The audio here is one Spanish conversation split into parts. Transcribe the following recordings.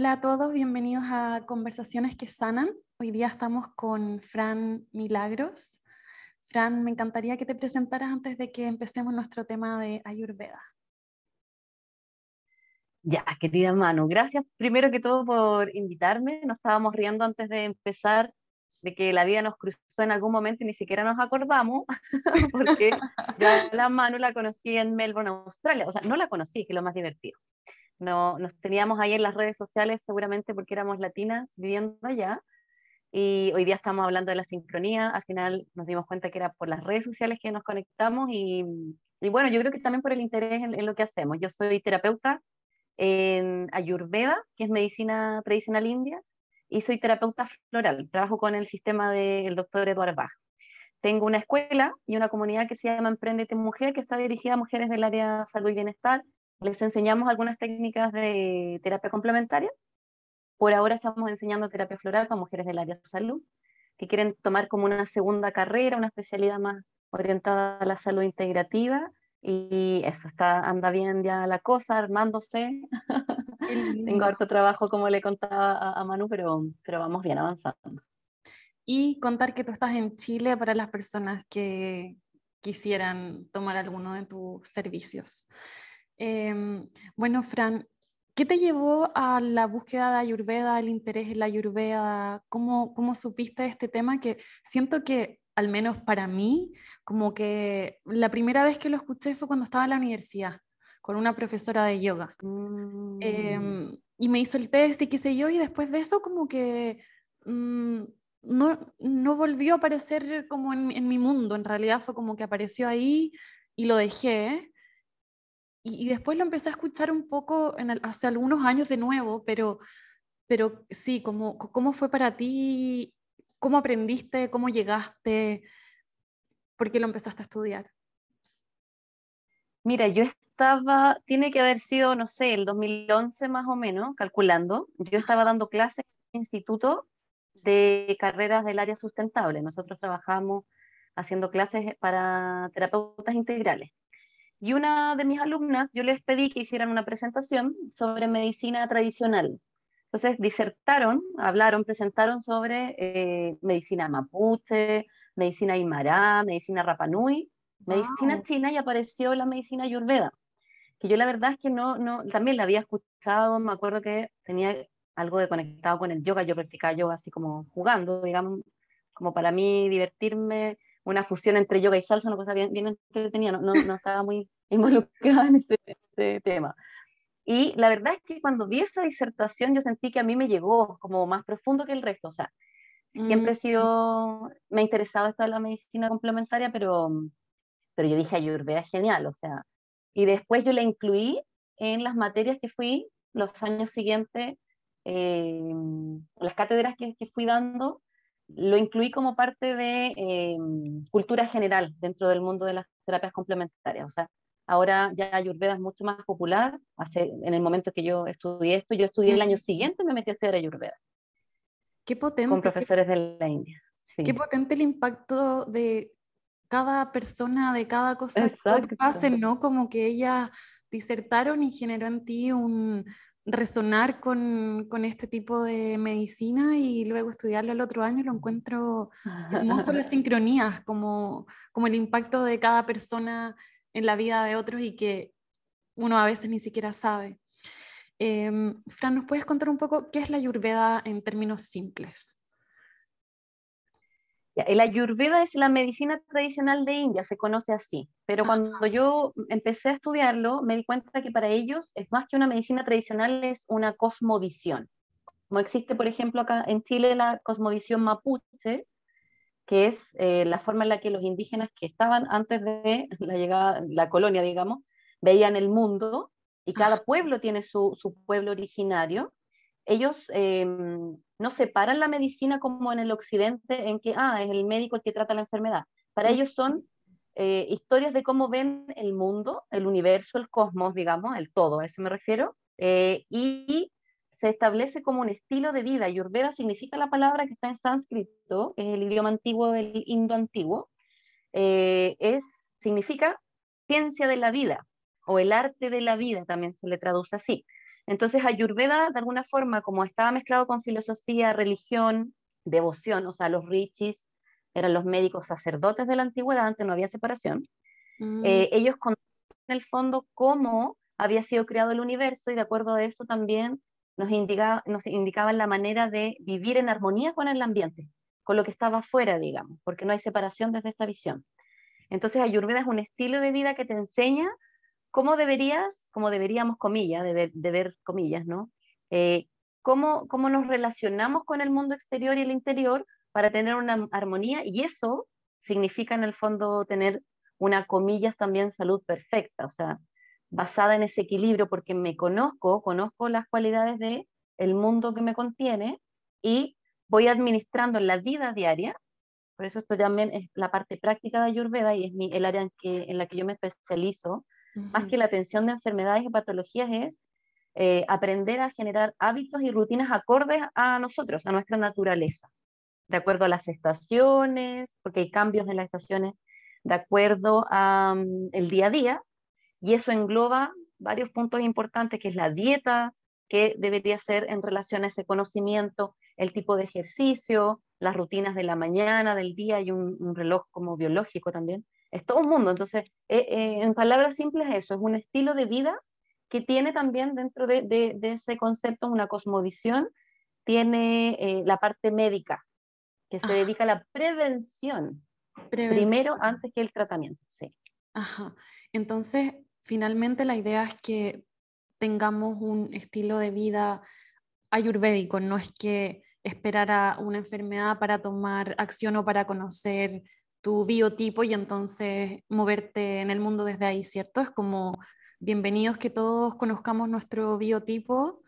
Hola a todos, bienvenidos a Conversaciones que Sanan. Hoy día estamos con Fran Milagros. Fran, me encantaría que te presentaras antes de que empecemos nuestro tema de Ayurveda. Ya, querida Manu, gracias primero que todo por invitarme. Nos estábamos riendo antes de empezar de que la vida nos cruzó en algún momento y ni siquiera nos acordamos, porque yo a la Manu la conocí en Melbourne, Australia. O sea, no la conocí, que es lo más divertido. No, nos teníamos ahí en las redes sociales seguramente porque éramos latinas viviendo allá. Y hoy día estamos hablando de la sincronía. Al final nos dimos cuenta que era por las redes sociales que nos conectamos y, bueno, yo creo que también por el interés en, lo que hacemos. Yo soy terapeuta en Ayurveda, que es medicina tradicional india, y soy terapeuta floral. Trabajo con el sistema del doctor Eduard Bach. Tengo una escuela y una comunidad que se llama Emprendete Mujer, que está dirigida a mujeres del área salud y bienestar les enseñamos algunas técnicas de terapia complementaria. Por ahora estamos enseñando terapia floral para mujeres del área de salud que quieren tomar como una segunda carrera, una especialidad más orientada a la salud integrativa. Y eso, está, anda bien ya la cosa, armándose. Tengo harto trabajo, como le contaba a, a Manu, pero, pero vamos bien avanzando. Y contar que tú estás en Chile para las personas que quisieran tomar alguno de tus servicios. Em, bueno, Fran, ¿qué te llevó a la búsqueda de Ayurveda, el interés en la Ayurveda? ¿Cómo, cómo supiste este tema que siento que, al menos para mí, como que la primera vez que lo escuché fue cuando estaba en la universidad con una profesora de yoga. Mm. Em, y me hizo el test y qué sé yo, y después de eso como que mm, no, no, volvió a aparecer como en, en, mi mundo, en realidad fue como que apareció ahí y lo dejé y, después lo empecé a escuchar un poco en hace algunos años de nuevo, pero, pero sí, ¿cómo, ¿cómo fue para ti? ¿Cómo aprendiste? ¿Cómo llegaste? ¿Por qué lo empezaste a estudiar? Mira, yo estaba, tiene que haber sido, no sé, el 2011 más o menos, calculando. Yo estaba dando clases en el instituto de carreras del área sustentable. Nosotros trabajamos haciendo clases para terapeutas integrales. Y una de mis alumnas, yo les pedí que hicieran una presentación sobre medicina tradicional. Entonces disertaron, hablaron, presentaron sobre eh, medicina mapuche, medicina aymara, medicina rapanui, medicina china y apareció la medicina ayurveda, que yo la verdad es que no, no, también la había escuchado, me acuerdo que tenía algo de conectado con el yoga, yo practicaba yoga así como jugando, digamos, como para mí divertirme una fusión entre yoga y salsa, una cosa bien, bien entretenida, no, no, estaba muy involucrada en ese, tema. Y la verdad es que cuando vi esa disertación yo sentí que a mí me llegó como más profundo que el resto, o sea, siempre he mm. sido, me ha interesado esta de la medicina complementaria, pero, pero yo dije Ayurveda es genial, o sea, y después yo la incluí en las materias que fui los años siguientes, eh, las cátedras que, que fui dando, lo incluí como parte de eh, cultura general dentro del mundo de las terapias complementarias. O sea, ahora ya Ayurveda es mucho más popular. Hace, en el momento que yo estudié esto, yo estudié el año siguiente, me metí a estudiar Ayurveda. Qué potente. Con profesores de la India. Qué potente el impacto de cada persona, de cada cosa que hacen, ¿no? Como que ellas disertaron y generó en ti un, resonar con, con, este tipo de medicina y luego estudiarlo el otro año, lo encuentro hermoso las sincronías, como, como el impacto de cada persona en la vida de otros y que uno a veces ni siquiera sabe. Em, Fran, ¿nos puedes contar un poco qué es la ayurveda en términos simples? El ayurveda es la medicina tradicional de India, se conoce así, pero cuando yo empecé a estudiarlo me di cuenta que para ellos es más que una medicina tradicional, es una cosmovisión. Como existe, por ejemplo, acá en Chile la cosmovisión mapuche, que es eh, la forma en la que los indígenas que estaban antes de la llegada, la colonia, digamos, veían el mundo y cada pueblo tiene su, su pueblo originario. Ellos em, no separan la medicina como en el occidente, en que, ah, es el médico el que trata la enfermedad. Para ellos son eh, historias de cómo ven el mundo, el universo, el cosmos, digamos, el todo, a eso me refiero, eh, y se establece como un estilo de vida. Ayurveda significa la palabra que está en sánscrito, que es el idioma antiguo del indo antiguo, eh, es, significa ciencia de la vida, o el arte de la vida, también se le traduce así. Entonces Ayurveda, de alguna forma, como estaba mezclado con filosofía, religión, devoción, o sea, los richis eran los médicos sacerdotes de la antigüedad, antes no había separación, mm. eh, ellos contaban en el fondo cómo había sido creado el universo y de acuerdo a eso también nos, nos indicaban la manera de vivir en armonía con el ambiente, con lo que estaba afuera, digamos, porque no hay separación desde esta visión. Entonces Ayurveda es un estilo de vida que te enseña cómo deberías, como deberíamos, comillas, de ver, comillas, ¿no? Eh, cómo, cómo nos relacionamos con el mundo exterior y el interior para tener una armonía y eso significa en el fondo tener una comillas también salud perfecta, o sea, basada en ese equilibrio porque me conozco, conozco las cualidades de el mundo que me contiene y voy administrando en la vida diaria, por eso esto también es la parte práctica de Ayurveda y es mi, el área en, que, en la que yo me especializo, más que la atención de enfermedades y patologías es eh, aprender a generar hábitos y rutinas acordes a nosotros, a nuestra naturaleza, de acuerdo a las estaciones, porque hay cambios en las estaciones, de acuerdo al mm, día a día, y eso engloba varios puntos importantes, que es la dieta, que debería ser en relación a ese conocimiento, el tipo de ejercicio, las rutinas de la mañana, del día, y un, reloj como biológico también. Es todo un mundo. Entonces, eh, eh, en palabras simples, eso es un estilo de vida que tiene también dentro de, ese concepto una cosmovisión, tiene eh, la parte médica, que se dedica a la prevención, primero antes que el tratamiento. Sí. Ajá. Entonces, finalmente la idea es que tengamos un estilo de vida ayurvédico, no es que esperar a una enfermedad para tomar acción o para conocer tu biotipo y entonces moverte en el mundo desde ahí, ¿cierto? Es como bienvenidos que todos conozcamos nuestro biotipo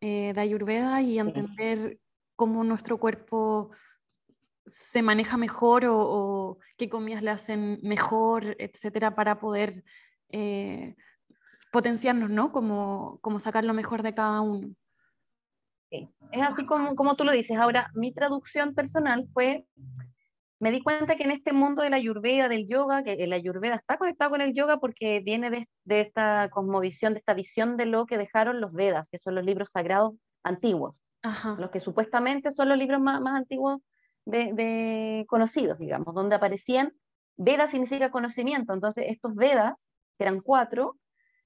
eh, de Ayurveda y entender cómo nuestro cuerpo se maneja mejor o, qué comidas le hacen mejor, etcétera, para poder eh, potenciarnos, ¿no? Como, como sacar lo mejor de cada uno. Es así como, como tú lo dices. Ahora, mi traducción personal fue, me di cuenta que en este mundo de la ayurveda, del yoga, que la ayurveda está conectado con el yoga porque viene de, de esta cosmovisión, de esta visión de lo que dejaron los Vedas, que son los libros sagrados antiguos, los que supuestamente son los libros más, más antiguos de, de, conocidos, digamos, donde aparecían, Veda significa conocimiento, entonces estos Vedas eran cuatro,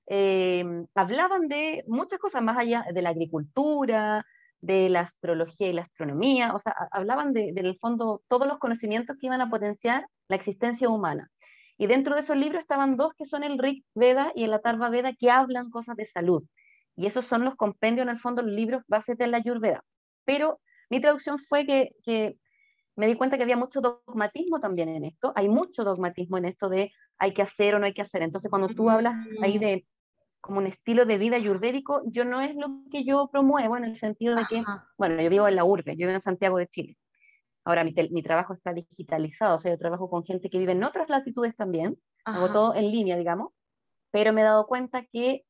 eh, hablaban de muchas cosas más allá de la agricultura, de la astrología y la astronomía, o sea, hablaban de, del fondo todos los conocimientos que iban a potenciar la existencia humana. Y dentro de esos libros estaban dos que son el Rig Veda y el Atarva Veda que hablan cosas de salud. Y esos son los compendios, en el fondo, los libros bases de la Ayurveda. Pero mi traducción fue que, que me di cuenta que había mucho dogmatismo también en esto. Hay mucho dogmatismo en esto de hay que hacer o no hay que hacer. Entonces, cuando tú hablas ahí de como un estilo de vida ayurvédico, yo no es lo que yo promuevo en el sentido de que, bueno, yo vivo en la urbe, yo vivo en Santiago de Chile. Ahora mi, mi, trabajo está digitalizado, o sea, yo trabajo con gente que vive en otras latitudes también, hago todo en línea, digamos, pero me he dado cuenta que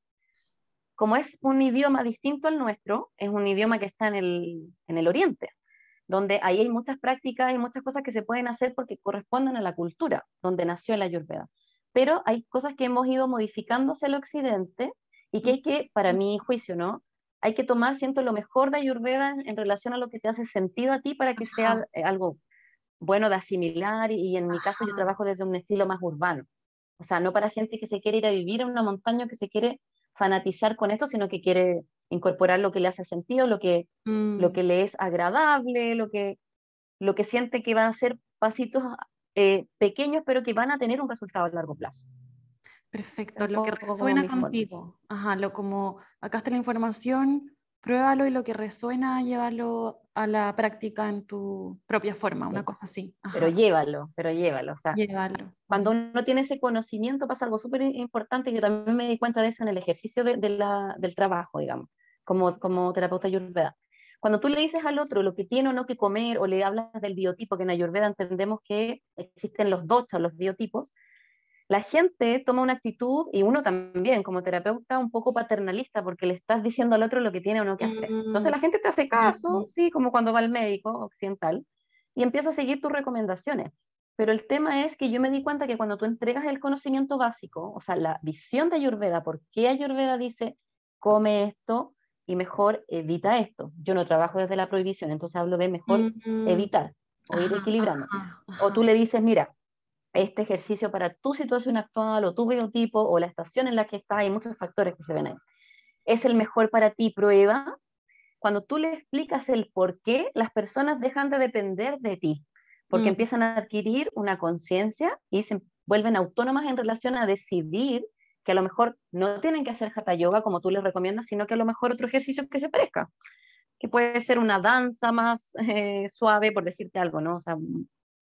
como es un idioma distinto al nuestro, es un idioma que está en el, en el oriente donde ahí hay muchas prácticas y muchas cosas que se pueden hacer porque corresponden a la cultura donde nació la Ayurveda. Pero hay cosas que hemos ido modificando hacia el occidente y que hay que, para mi juicio, ¿no? Hay que tomar, siento, lo mejor de Ayurveda en, relación a lo que te hace sentido a ti para que sea eh, algo bueno de asimilar y, en mi caso yo trabajo desde un estilo más urbano. O sea, no para gente que se quiere ir a vivir en una montaña, que se quiere fanatizar con esto, sino que quiere incorporar lo que le hace sentido, lo que, lo mm. que le es agradable, lo que, lo que siente que van a ser pasitos eh, pequeños, pero que van a tener un resultado a largo plazo. Perfecto, lo que resuena contigo. Ajá, lo como acá está la información, pruébalo y lo que resuena, llévalo a la práctica en tu propia forma, una cosa así. Pero llévalo, pero llévalo. O sea, llévalo. Cuando uno tiene ese conocimiento pasa algo súper importante, yo también me di cuenta de eso en el ejercicio de, la, del trabajo, digamos, como, como terapeuta ayurveda. Cuando tú le dices al otro lo que tiene o no que comer, o le hablas del biotipo, que en Ayurveda entendemos que existen los dochas, los biotipos, la gente toma una actitud, y uno también como terapeuta, un poco paternalista, porque le estás diciendo al otro lo que tiene o no que hacer. Entonces la mm. gente te hace caso, sí, como cuando va al médico occidental, y empieza a seguir tus recomendaciones. Pero el tema es que yo me di cuenta que cuando tú entregas el conocimiento básico, o sea, la visión de Ayurveda, por qué Ayurveda dice, come esto, y mejor evita esto. Yo no trabajo desde la prohibición, entonces hablo de mejor Mm, evitar o ir equilibrando. ajá, O tú le dices, mira, este ejercicio para tu situación actual o tu biotipo o la estación en la que estás, hay muchos factores que se ven ahí. Es el mejor para ti, prueba. Cuando tú le explicas el por qué, las personas dejan de depender de ti, porque Mm, empiezan a adquirir una conciencia y se vuelven autónomas en relación a decidir que a lo mejor no tienen que hacer hatha yoga como tú les recomiendas, sino que a lo mejor otro ejercicio que se parezca, que puede ser una danza más eh, suave, por decirte algo, ¿no? O sea,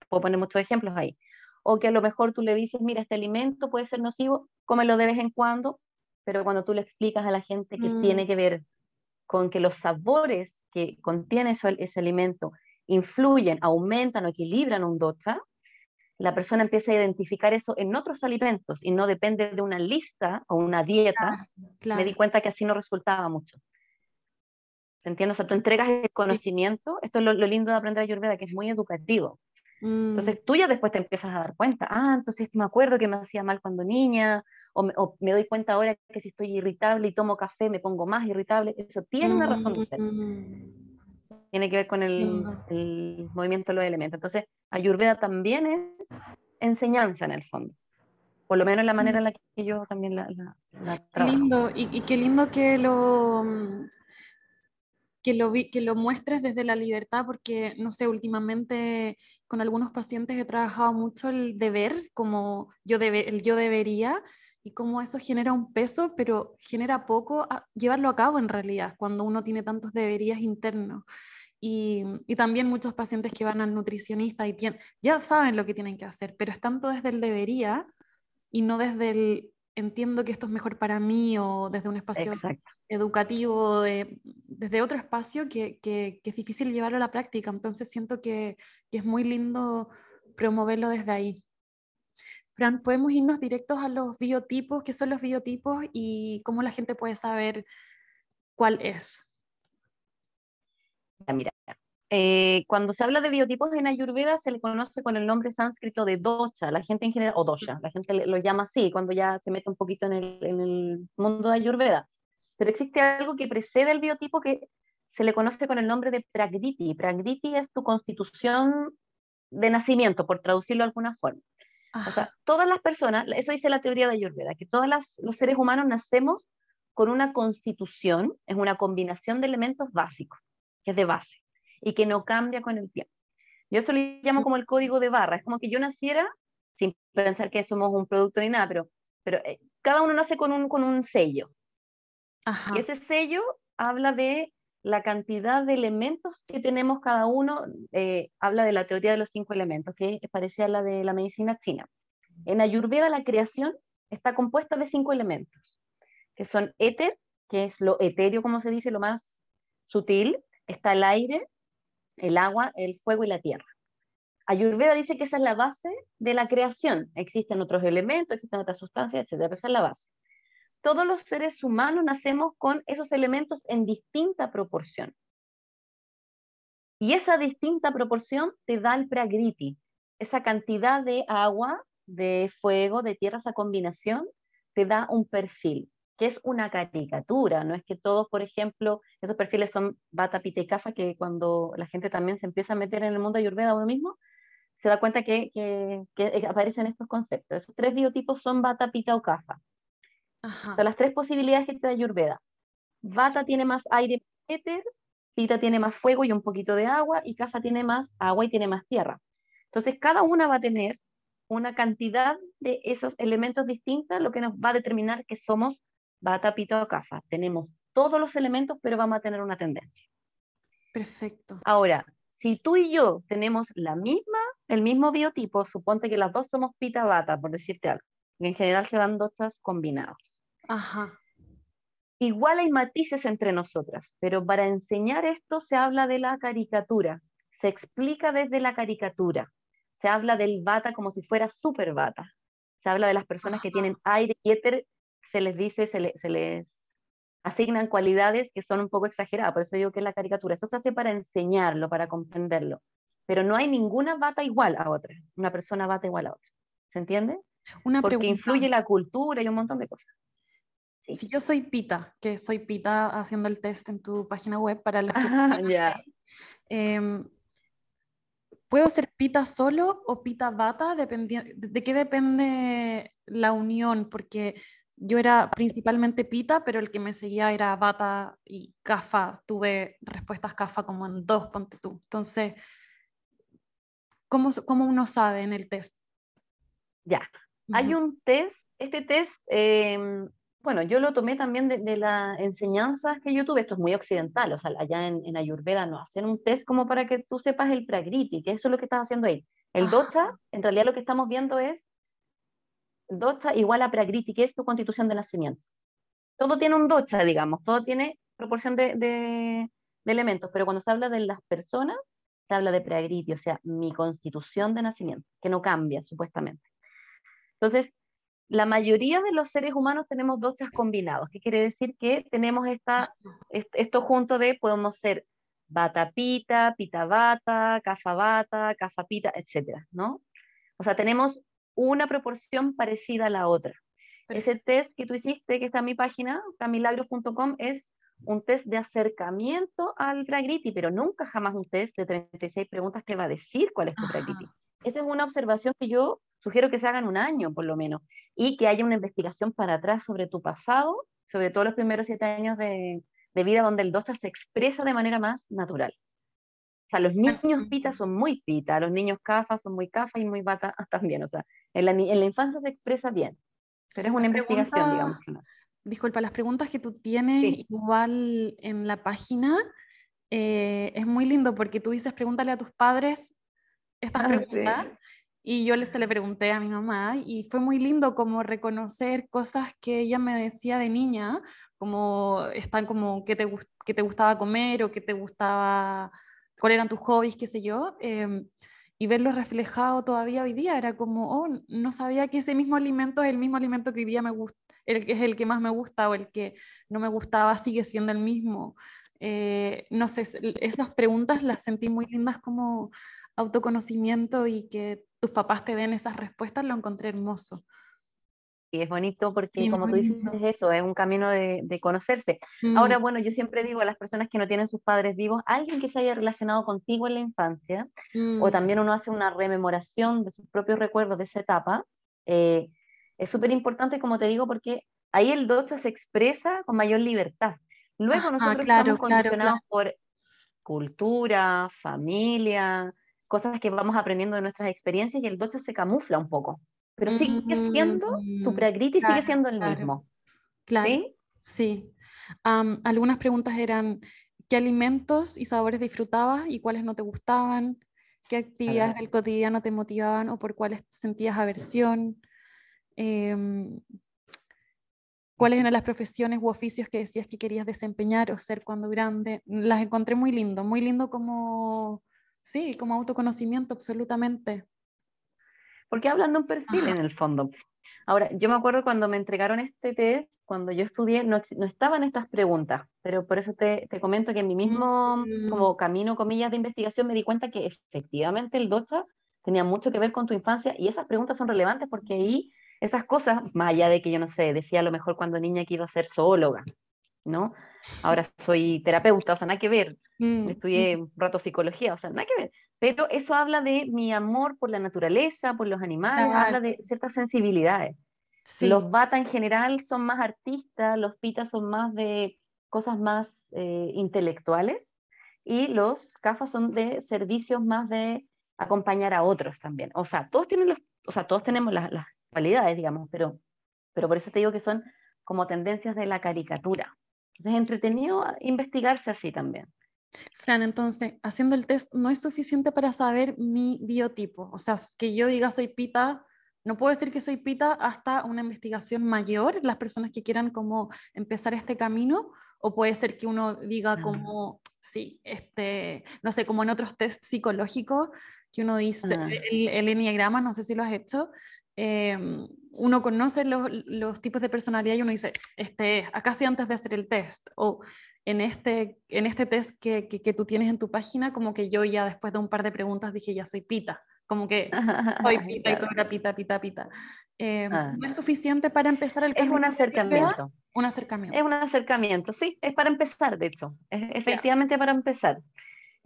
puedo poner muchos ejemplos ahí. O que a lo mejor tú le dices, mira, este alimento puede ser nocivo, cómelo de vez en cuando, pero cuando tú le explicas a la gente que mm, tiene que ver con que los sabores que contiene eso- ese alimento influyen, aumentan o equilibran un docha, la persona empieza a identificar eso en otros alimentos y no depende de una lista o una dieta, claro, me di cuenta que así no resultaba mucho. ¿Se entiende? O sea, tú entregas el conocimiento, esto es lo, lo lindo de aprender Ayurveda, que es muy educativo. mm, Entonces tú ya después te empiezas a dar cuenta, ah, entonces me acuerdo que me hacía mal cuando niña, o me, o me doy cuenta ahora que si estoy irritable y tomo café me pongo más irritable, eso tiene una razón de ser, mm, tiene que ver con el, el movimiento de los elementos. Entonces, Ayurveda también es enseñanza en el fondo, por lo menos la manera en la que yo también la, la, la trabajo. lindo, y, y qué lindo que lo, que lo, vi- que lo muestres desde la libertad, porque, no sé, últimamente con algunos pacientes he trabajado mucho el deber, como yo debe, el yo debería, y cómo eso genera un peso, pero genera poco a- llevarlo a cabo en realidad, cuando uno tiene tantos deberías internos. Y, y también muchos pacientes que van al nutricionista y ya saben lo que tienen que hacer, pero es tanto desde el debería y no desde el entiendo que esto es mejor para mí o desde un espacio Exacto. educativo, de- desde otro espacio que, que- que es difícil llevarlo a la práctica. Entonces siento que, que es muy lindo promoverlo desde ahí. Fran, ¿podemos irnos directos a los biotipos? ¿Qué son los biotipos y cómo la gente puede saber cuál es? Mira, eh, cuando se habla de biotipos en Ayurveda se le conoce con el nombre sánscrito de dosha, la gente en general, o dosha, la gente lo llama así cuando ya se mete un poquito en el, en el mundo de Ayurveda. Pero existe algo que precede al biotipo que se le conoce con el nombre de Prakriti. Prakriti es tu constitución de nacimiento, por traducirlo de alguna forma. O sea, todas las personas, eso dice la teoría de Ayurveda, que todos los seres humanos nacemos con una constitución, es una combinación de elementos básicos, que es de base, y que no cambia con el tiempo. Yo eso le llamo como el código de barra, es como que yo naciera, sin pensar que somos un producto ni nada, pero, pero eh, cada uno nace con un, con un sello, ajá, y ese sello habla de la cantidad de elementos que tenemos cada uno, eh, habla de la teoría de los cinco elementos, que es parecida a la de la medicina china. En Ayurveda la creación está compuesta de cinco elementos, que son éter, que es lo etéreo, como se dice, lo más sutil, está el aire, el agua, el fuego y la tierra. Ayurveda dice que esa es la base de la creación. Existen otros elementos, existen otras sustancias, etc. Pero esa es la base todos los seres humanos nacemos con esos elementos en distinta proporción. Y esa distinta proporción te da el pragriti, esa cantidad de agua, de fuego, de tierra, esa combinación, te da un perfil, que es una caricatura, no es que todos, por ejemplo, esos perfiles son bata, pita y kafa, que cuando la gente también se empieza a meter en el mundo ayurveda uno mismo, se da cuenta que, que, que aparecen estos conceptos. Esos tres biotipos son bata, pita o kafa. ajá. O sea, las tres posibilidades que te da Ayurveda. Vata tiene más aire, éter, Pita tiene más fuego y un poquito de agua, y Kapha tiene más agua y tiene más tierra. Entonces, cada una va a tener una cantidad de esos elementos distintas, lo que nos va a determinar que somos Vata, Pita o Kapha. Tenemos todos los elementos, pero vamos a tener una tendencia. Perfecto. Ahora, si tú y yo tenemos la misma, el mismo biotipo, suponte que las dos somos Pita Vata, por decirte algo, y en general se dan dochas combinados. Ajá. Igual hay matices entre nosotras, pero para enseñar esto se habla de la caricatura, se explica desde la caricatura, se habla del bata como si fuera super bata, se habla de las personas que tienen aire y éter, se les dice, se, le- se les asignan cualidades que son un poco exageradas, por eso digo que es la caricatura, eso se hace para enseñarlo, para comprenderlo, pero no hay ninguna bata igual a otra, una persona bata igual a otra, ¿se entiende? Una Porque pregunta. influye la cultura y un montón de cosas. si yo soy pita, que soy pita haciendo el test en tu página web para los que... Ah, ya. Em, ¿Puedo ser pita solo o pita bata? ¿De qué depende la unión? Porque yo era principalmente pita, pero el que me seguía era bata y cafa. Tuve respuestas cafa como en dos, ponte tú. Entonces, ¿cómo, cómo uno sabe en el test? Ya, hay un test, este test, em, bueno, yo lo tomé también de, las enseñanzas que yo tuve, esto es muy occidental, o sea, allá en, en Ayurveda no hacen un test como para que tú sepas el prakriti, que eso es lo que estás haciendo ahí. El docha, en realidad lo que estamos viendo es docha igual a prakriti, que es tu constitución de nacimiento. Todo tiene un docha, digamos, todo tiene proporción de, de, elementos, pero cuando se habla de las personas, se habla de prakriti, o sea, mi constitución de nacimiento, que no cambia supuestamente. Entonces, la mayoría de los seres humanos tenemos dochas combinados, que quiere decir que tenemos esta, esto junto de, podemos ser bata pita, pita bata, etcétera, ¿no? O sea, tenemos una proporción parecida a la otra. Ese test que tú hiciste, que está en mi página, camilagros.com, es un test de acercamiento al Pragriti, pero nunca jamás un test de 36 preguntas que va a decir cuál es tu Pragriti. Esa es una observación que yo sugiero que se hagan un año por lo menos y que haya una investigación para atrás sobre tu pasado, sobre todos los primeros siete años de, de vida donde el dosa se expresa de manera más natural. O sea, los niños pita son muy pita, los niños cafa son muy cafa y muy bata también. O sea, en la, en la infancia se expresa bien, pero es una investigación, digamos. Disculpa, las preguntas que tú tienes igual en la página eh, es muy lindo porque tú dices pregúntale a tus padres estas ah, preguntas y yo se le pregunté a mi mamá y fue muy lindo como reconocer cosas que ella me decía de niña, como están como qué te, qué te gustaba comer o qué te gustaba, cuáles eran tus hobbies, qué sé yo. Em, y verlo reflejado todavía hoy día era como, oh, no sabía que ese mismo alimento es el mismo alimento que hoy día me gusta, el que es el que más me gusta o el que no me gustaba sigue siendo el mismo. Eh, no sé, esas preguntas las sentí muy lindas como autoconocimiento y que tus papás te den esas respuestas, lo encontré hermoso. Y es bonito porque, como tú dices, es eso, es un camino de, conocerse. Ahora, mm. bueno, yo siempre digo a las personas que no tienen sus padres vivos, alguien que se haya relacionado contigo en la infancia, o mm. también uno hace una rememoración de sus propios recuerdos de esa etapa, eh, es súper importante, como te digo, porque ahí el docha se expresa con mayor libertad. Luego nosotros estamos condicionados por cultura, familia, cosas que vamos aprendiendo de nuestras experiencias y el docha se camufla un poco, pero sigue siendo, tu mm, prakriti sigue siendo el mismo. Claro. ¿Sí? sí. algunas preguntas eran, ¿qué alimentos y sabores disfrutabas y cuáles no te gustaban? ¿Qué actividades del cotidiano te motivaban o por cuáles sentías aversión? Em, ¿Cuáles eran las profesiones u oficios que decías que querías desempeñar o ser cuando grande? Las encontré muy lindo, muy lindo como Sí, como autoconocimiento, absolutamente. Porque hablan de un perfil en el fondo. Ahora, yo me acuerdo cuando me entregaron este test, cuando yo estudié, no, no estaban estas preguntas, pero por eso te, te, comento que en mi mismo mm. como camino, comillas, de investigación me di cuenta que efectivamente el DOCHA tenía mucho que ver con tu infancia y esas preguntas son relevantes porque ahí esas cosas, más allá de que yo no sé, decía a lo mejor cuando niña que iba a ser zoóloga, ¿no? Ahora soy terapeuta, o sea, nada que ver. Mm, Estudié un rato psicología, o sea, nada que ver. Pero eso habla de mi amor por la naturaleza, por los animales, habla de ciertas sensibilidades. Los bata en general son más artistas, los pitas son más de cosas más eh, intelectuales y los cafas son de servicios más de acompañar a otros también. O sea, todos tienen los, o sea, todos tenemos las, las cualidades, digamos, pero, pero por eso te digo que son como tendencias de la caricatura. Entonces es entretenido investigarse así también. Fran, entonces, haciendo el test no es suficiente para saber mi biotipo. O sea, que yo diga soy pita, no puedo decir que soy pita hasta una investigación mayor, las personas que quieran como empezar este camino, o puede ser que uno diga ah. como, sí, este, no sé, como en otros test psicológicos, que uno dice, ah. el, el enneagrama, no sé si lo has hecho, Em, uno conoce los, los, tipos de personalidad y uno dice, este, acá sí antes de hacer el test, o en este, en este test que, que, tú tienes en tu página, como que yo ya después de un par de preguntas dije, ya soy pita, como que soy pita y toda pita, pita, pita. Eh, ah. ¿No es suficiente para empezar el Es un acercamiento. Un acercamiento. Es un acercamiento, sí, es para empezar, de hecho, es efectivamente para empezar.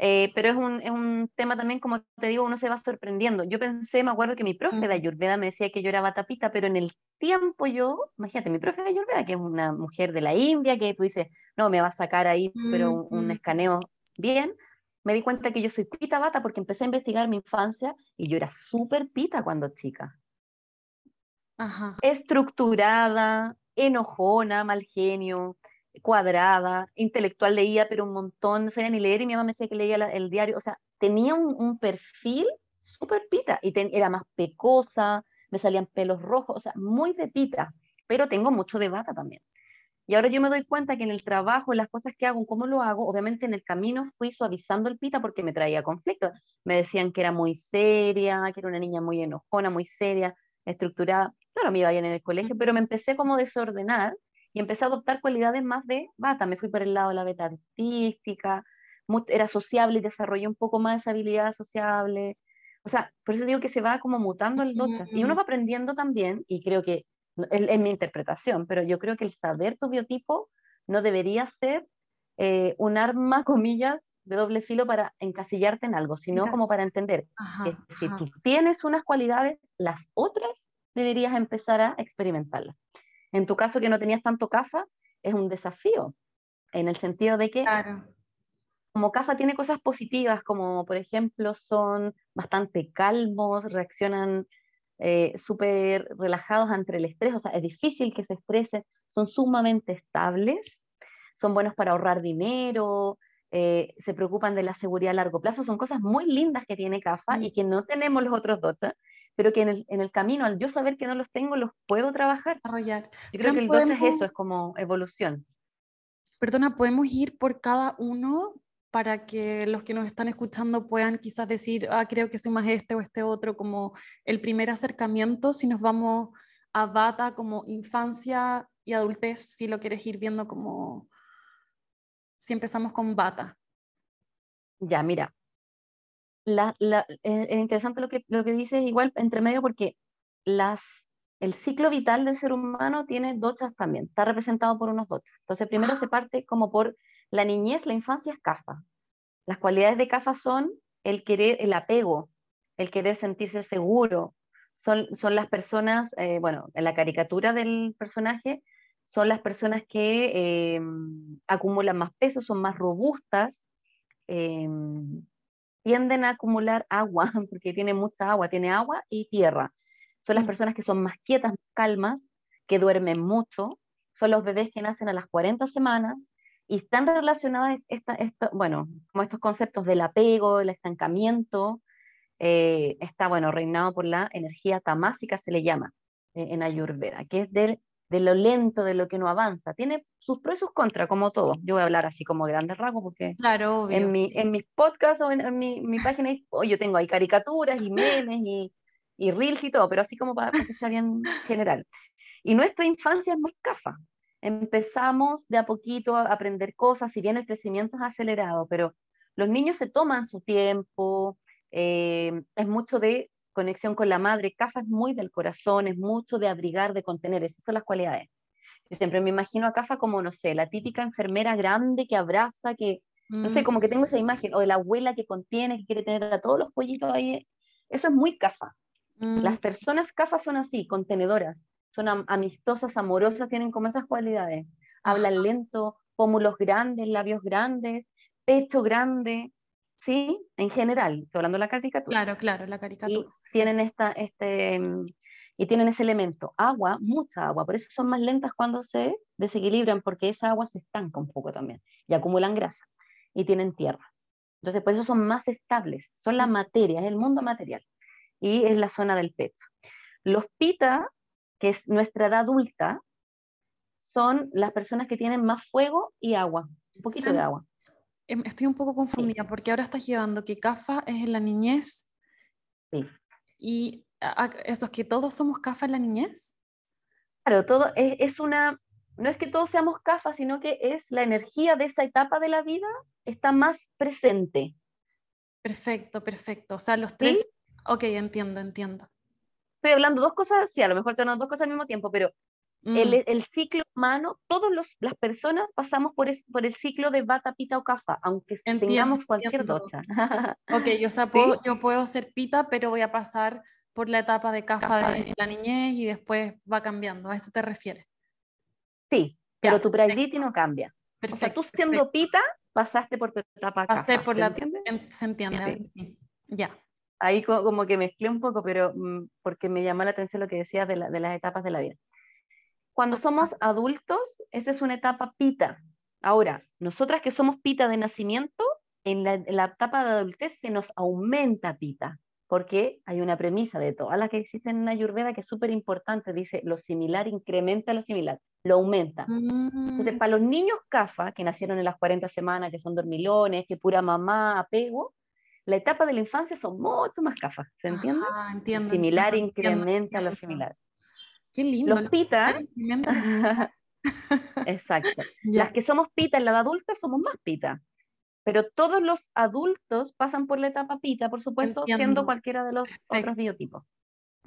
Eh, pero es un, es un, tema también, como te digo, uno se va sorprendiendo. Yo pensé, me acuerdo que mi profe de Ayurveda me decía que yo era batapita, pero en el tiempo yo, imagínate, mi profe de Ayurveda, que es una mujer de la India, que tú dices, no, me va a sacar ahí, pero un, un escaneo bien, me di cuenta que yo soy pita bata porque empecé a investigar mi infancia y yo era súper pita cuando chica. Ajá. Estructurada, enojona, mal genio, cuadrada, intelectual, leía, pero un montón, no sabía ni leer, y mi mamá me decía que leía el diario, o sea, tenía un, perfil súper pita, y era más pecosa, me salían pelos rojos, o sea, muy de pita, pero tengo mucho de vaca también. Y ahora yo me doy cuenta que en el trabajo, en las cosas que hago, cómo lo hago, obviamente en el camino fui suavizando el pita porque me traía conflicto. Me decían que era muy seria, que era una niña muy enojona, muy seria, estructurada. Claro, me iba bien en el colegio, pero me empecé como a desordenar y empecé a adoptar cualidades más de bata. Me fui por el lado de la beta artística, era sociable y desarrollé un poco más esa habilidad sociable. O sea, por eso digo que se va como mutando el docha. Y uno va aprendiendo también, y creo que es, mi interpretación, pero yo creo que el saber tu biotipo no debería ser eh, un arma, comillas, de doble filo para encasillarte en algo, sino como para entender que si tú tienes unas cualidades, las otras deberías empezar a experimentarlas. En tu caso, que no tenías tanto CAFA, es un desafío, en el sentido de que como CAFA tiene cosas positivas, como por ejemplo son bastante calmos, reaccionan eh, súper relajados ante el estrés, o sea, es difícil que se estresen, son sumamente estables, son buenos para ahorrar dinero, eh, se preocupan de la seguridad a largo plazo, son cosas muy lindas que tiene CAFA y mm. que no tenemos los otros dos pero que en el, en el, camino, al yo saber que no los tengo, los puedo trabajar. Desarrollar. Yo creo que el docha es eso, es como evolución. Perdona, ¿podemos ir por cada uno para que los que nos están escuchando puedan quizás decir, ah, creo que soy más este o este otro, como el primer acercamiento, si nos vamos a Bata como infancia y adultez, si lo quieres ir viendo como, si empezamos con Bata. Ya, mira, la, la, eh, es interesante lo que, lo que dices igual entre medio porque las, el ciclo vital del ser humano tiene dochas también, está representado por unos dochas. Entonces primero se ah. parte como por la niñez, la infancia es CAFA. Las cualidades de CAFA son el querer, el apego, el querer sentirse seguro. Son, son las personas, eh, bueno, en la caricatura del personaje, son las personas que em, acumulan más peso, son más robustas, em, tienden a acumular agua, porque tiene mucha agua, tiene agua y tierra. Son las mm. personas que son más quietas, más calmas, que duermen mucho, son los bebés que nacen a las 40 semanas y están relacionadas, esta, esta, bueno, como estos conceptos del apego, el estancamiento, eh, está, bueno, reinado por la energía tamásica, se le llama eh, en Ayurveda, que es del de lo lento, de lo que no avanza. Tiene sus pros y sus contras, como todo. Yo voy a hablar así como grandes rasgos, porque claro, en, mi, en mis podcasts o en, mi, mi, página oh, yo tengo ahí caricaturas y memes y, y reels y todo, pero así como para, que sea bien general. Y nuestra infancia es muy cafa. Empezamos de a poquito a aprender cosas, si bien el crecimiento es acelerado, pero los niños se toman su tiempo, eh, es mucho de conexión con la madre. Cafa es muy del corazón, es mucho de abrigar, de contener, esas son las cualidades. Yo siempre me imagino a Cafa como, no sé, la típica enfermera grande que abraza, que, no sé, mm. como que tengo esa imagen, o de la abuela que contiene, que quiere tener a todos los pollitos ahí. Eso es muy Cafa. Mm. Las personas Cafa son así, contenedoras, son amistosas, amorosas, tienen como esas cualidades. Hablan lento, pómulos grandes, labios grandes, pecho grande, ¿sí? En general, estoy hablando de la caricatura. Claro, claro, la caricatura. Y tienen, esta, este, y tienen ese elemento, agua, mucha agua, por eso son más lentas cuando se desequilibran, porque esa agua se estanca un poco también y acumulan grasa y tienen tierra. Entonces, por eso son más estables, son la materia, es el mundo material y es la zona del pecho. Los pita, que es nuestra edad adulta, son las personas que tienen más fuego y agua, un poquito de agua. Em, estoy un poco confundida porque ahora estás llevando que CAFA es en la niñez. Sí. Y eso es que todos somos CAFA en la niñez. Claro, todo es, una, no es que todos seamos CAFA, sino que es la energía de esa etapa de la vida está más presente. Perfecto, perfecto. O sea, los tres Ok, entiendo, entiendo. Estoy hablando dos cosas, sí, a lo mejor estoy hablando dos cosas al mismo tiempo, pero Mm, el ciclo humano, todas las personas pasamos por, es- por el ciclo de bata, pita o cafa, aunque entiendo, tengamos cualquier docha. Ok, yo, sea, ¿Sí? puedo, yo puedo ser pita, pero voy a pasar por la etapa de caja de la niñez y después va cambiando. ¿A eso te refieres? Sí, Ya, pero tu prioridad no cambia. O sea, Perfecto. tú siendo perfecto. pita, pasaste por tu etapa Pasé cafa, por ¿se la... entiende? en- se entiende, Sí. sí. Ya. Ahí co- como que mezclé un poco, pero mm, porque me llamó la atención lo que decías de, la- de las etapas de la vida. Cuando somos adultos, esa es una etapa pita. Ahora, nosotras que somos pita de nacimiento, en la, en la etapa de adultez se nos aumenta pita, porque hay una premisa de todas las que existen en Ayurveda que es súper importante, dice, lo similar incrementa lo similar, lo aumenta. Entonces, Mm, para los niños CAFA, que nacieron en las 40 semanas, que son dormilones, que pura mamá, apego, la etapa de la infancia son mucho más CAFA, ¿se entiende? Lo entiendo, similar entiendo, entiendo, incrementa lo entiendo. similar. Qué lindo. Los lo pita, similar incrementa lo similar. exacto. Las que somos pita en la edad adulta somos más pita. Pero todos los adultos pasan por la etapa pita, por supuesto, siendo Entiendo. cualquiera de los Perfecto. otros biotipos.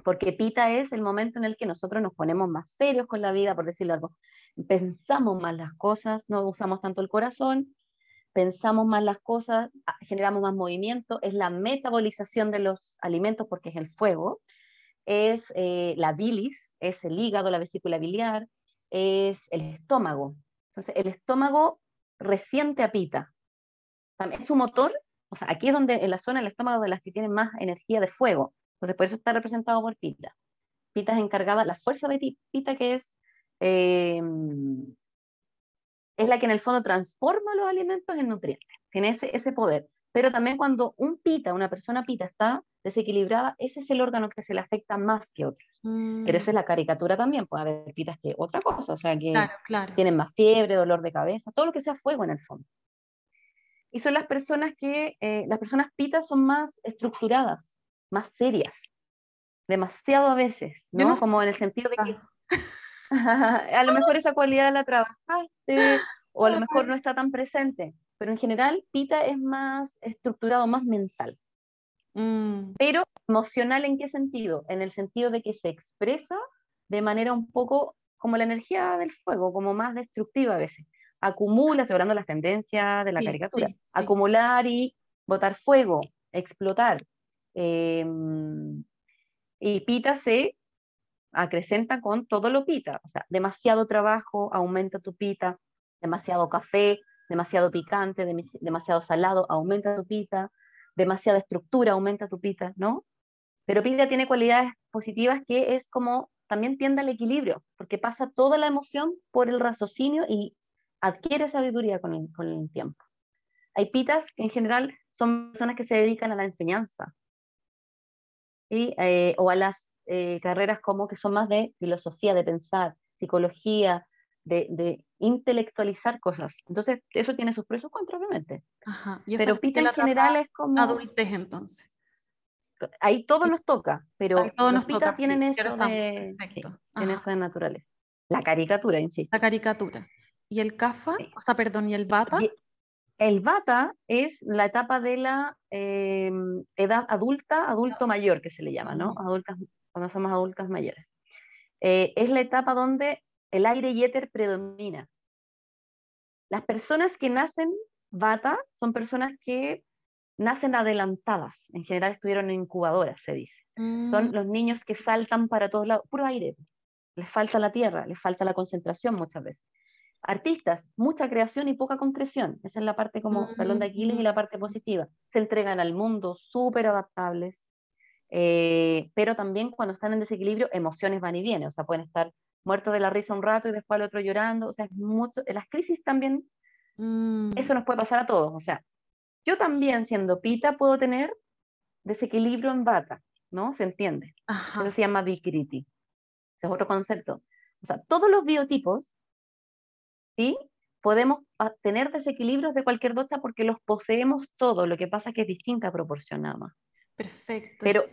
Porque pita es el momento en el que nosotros nos ponemos más serios con la vida, por decirlo algo. Pensamos más las cosas, no usamos tanto el corazón, pensamos más las cosas, ah, generamos más movimiento, es la metabolización de los alimentos porque es el fuego, es eh, la bilis, es el hígado, la vesícula biliar, es el estómago. Entonces, el estómago resiente a pita. También es su motor, o sea, aquí es donde en la zona del estómago de las que tienen más energía de fuego. Entonces, por eso está representado por pita. Pita es encargada, la fuerza de pita que es, eh, es la que en el fondo transforma los alimentos en nutrientes. Tiene ese, ese poder. Pero también cuando un pita, una persona pita está desequilibrada, ese es el órgano que se le afecta más que otros. Pero esa es Mm, la caricatura también, puede haber pitas que otra cosa, o sea, que Claro, claro. tienen más fiebre, dolor de cabeza, todo lo que sea fuego en el fondo. Y son las personas que, eh, las personas pitas son más estructuradas, más serias, demasiado a veces, ¿no? no Como en el sentido de que Ah, a lo mejor esa cualidad la trabajaste o a lo mejor no está tan presente, pero en general pita es más estructurado, más mental. mm, Pero emocional en qué sentido? En el sentido de que se expresa de manera un poco como la energía del fuego, como más destructiva a veces. Acumula, estoy hablando de las tendencias de la Sí, caricatura, sí, sí. acumular y botar fuego, explotar. Eh, y pita se acrecenta con todo lo pita, o sea, demasiado trabajo aumenta tu pita, demasiado café, demasiado picante, demasiado salado aumenta tu pita, demasiada estructura aumenta tu pita, ¿no? Pero pita tiene cualidades positivas que es como también tiende al equilibrio, porque pasa toda la emoción por el raciocinio y adquiere sabiduría con el, con el tiempo. Hay pitas que en general son personas que se dedican a la enseñanza, ¿sí? Eh, o a las eh, carreras como que son más de filosofía, de pensar, psicología, de, de intelectualizar cosas. Entonces, eso tiene sus pros y sus contras, obviamente. Ajá. Y Pero pita en general es como, adultez entonces. ahí todo nos toca, pero Ahí todo los nos pitas toca, sí, tienen ya eso de, sí, tienen eso de naturaleza. La caricatura, insisto. La caricatura. ¿Y el CAFA? Sí. O sea, perdón, ¿y el BATA? El bata es la etapa de la eh, edad adulta, adulto mayor, que se le llama, ¿no? Adultas, cuando somos adultas mayores. Eh, es la etapa donde el aire y éter predomina. Las personas que nacen bata son personas que nacen adelantadas. En general estuvieron en incubadoras, se dice. Son Mm, los niños que saltan para todos lados, puro aire. Les falta la tierra, les falta la concentración muchas veces. Artistas, mucha creación y poca concreción. Esa es la parte como talón de Aquiles y la parte positiva. Se entregan al mundo súper adaptables, eh, pero también cuando están en desequilibrio, emociones van y vienen. O sea, pueden estar muertos de la risa un rato y después al otro llorando. O sea, es mucho. Las crisis también, mm, eso nos puede pasar a todos. O sea, yo también, siendo pita, puedo tener desequilibrio en bata, ¿no? Se entiende. Ajá. Eso se llama Vikriti. Ese es otro concepto. O sea, todos los biotipos, ¿sí? Podemos ah, tener desequilibrios de cualquier docha porque los poseemos todos. Lo que pasa es que es distinta proporción nada más. Perfecto. Pero-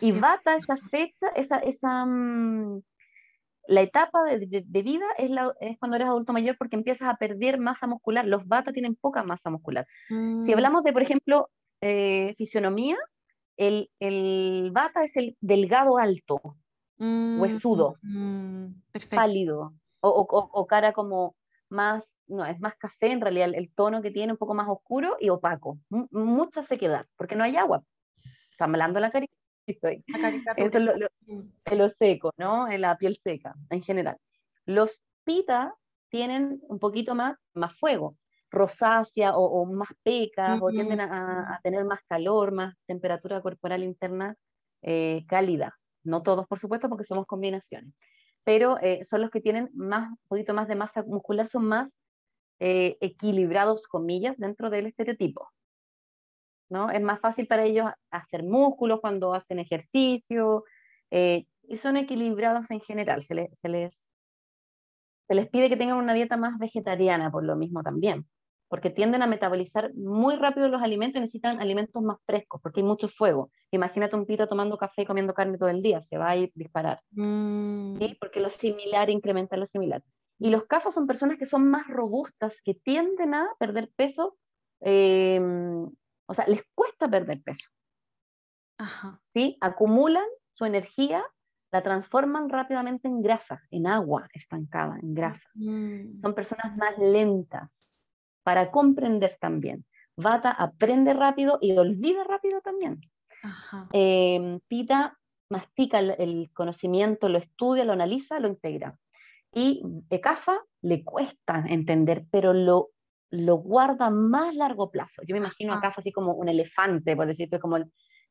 Y bata esa fecha, esa, esa, mm, la etapa de, de- de vida es, la, es cuando eres adulto mayor porque empiezas a perder masa muscular. Los bata tienen poca masa muscular. Si Mm, hablamos de, por ejemplo, eh, fisionomía, El, el bata es el delgado alto, huesudo, mm, mm, pálido, o, o, o, cara como más, no, es más café en realidad, el, tono que tiene un poco más oscuro y opaco, mucha sequedad, porque no hay agua. Estamos hablando de la caricatura. Eso es lo, lo, pelo seco, ¿no? En la piel seca, en general. Los pita tienen un poquito más, más fuego, rosácea o, más pecas, o tienden a, tener más calor, más temperatura corporal interna eh, cálida. No todos, por supuesto, porque somos combinaciones pero eh, son los que tienen más, un poquito más de masa muscular, son más eh, equilibrados, comillas, dentro del estereotipo. ¿No? Es más fácil para ellos hacer músculos cuando hacen ejercicio, eh, y son equilibrados en general. Se, se, les, se les pide que tengan una dieta más vegetariana por lo mismo también porque tienden a metabolizar muy rápido los alimentos y necesitan alimentos más frescos, porque hay mucho fuego. Imagínate un pito tomando café y comiendo carne todo el día, se va a ir disparar. Mm. Porque lo similar incrementa lo similar. Y los cafos son personas que son más robustas, que tienden a perder peso, em, o sea, les cuesta perder peso. Ajá. ¿Sí? Acumulan su energía, la transforman rápidamente en grasa, en agua estancada, en grasa. Mm. Son personas más lentas para comprender también. Vata aprende rápido y olvida rápido también. Em, Pita mastica el, conocimiento, lo estudia, lo analiza, lo integra. Y Ekafa le cuesta entender, pero lo, lo guarda más largo plazo. Yo me imagino a Kafa así como un elefante, por decirte, como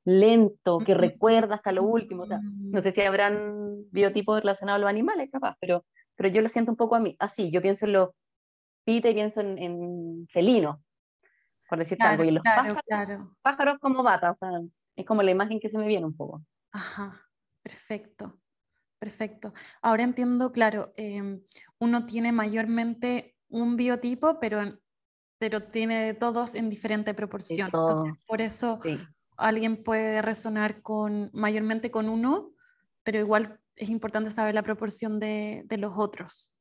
lento, que recuerda hasta lo último. no sé si habrán biotipos relacionados a los animales, capaz, pero, pero yo lo siento un poco a mí, así. Yo pienso en lo pita y pienso en, felino, por decir algo. Y los pájaros, pájaros como bata, o sea, es como la imagen que se me viene un poco. Ajá, perfecto, perfecto. Ahora entiendo, claro, em, uno tiene mayormente un biotipo, pero, pero tiene todos en diferente proporción. por eso alguien puede resonar con, mayormente con uno, pero igual es importante saber la proporción de, de los otros.